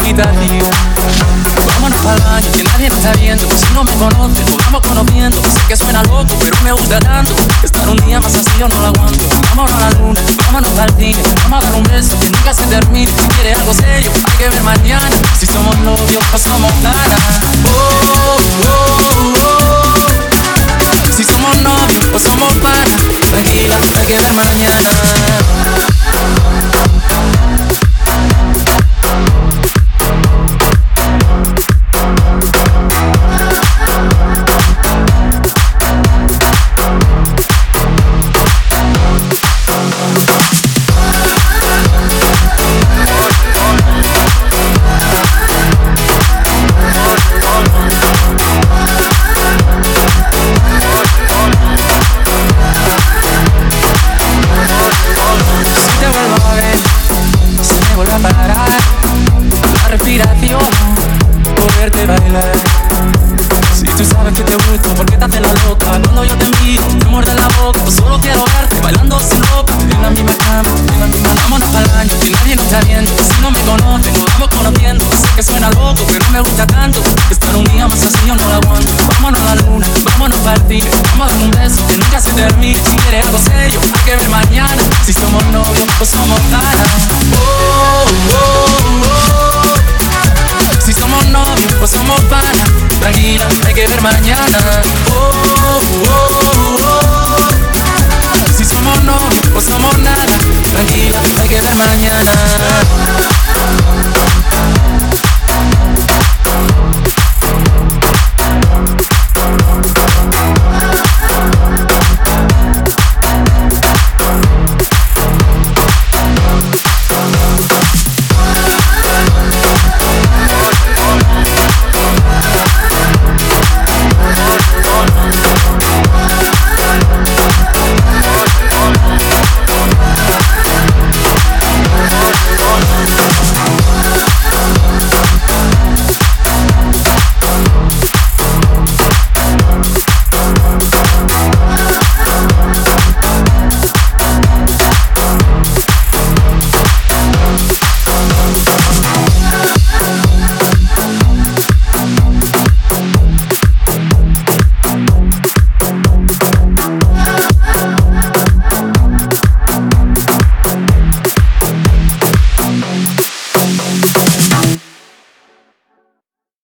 refugio. Vámonos al baño, que nadie me está viendo. Si no me conoce, nos vamos conociendo. Sé que suena loco, pero me gusta tanto. Estar un día más así yo no lo aguanto. Vámonos a la luna, vámonos al cine. Vamos a dar un beso que nunca se termine. Si quieres algo serio, hay que ver mañana. Si somos novios o somos. Oh, oh, Si tú sabes que te gusto, ¿por qué te haces la loca? Cuando yo te envío, me muerde la boca pues Solo quiero verte bailando sin ropa. En la misma cama, en la misma Vámonos para año, que nadie nos está viendo Si no me conoces, nos vamos conociendo. Sé que suena loco, pero me gusta tanto. Estar un día más así yo no lo aguanto. Vámonos a la luna, vámonos para ti Vamos a dar un beso que nunca se termine. Si quieres algo serio, hay que ver mañana. Si somos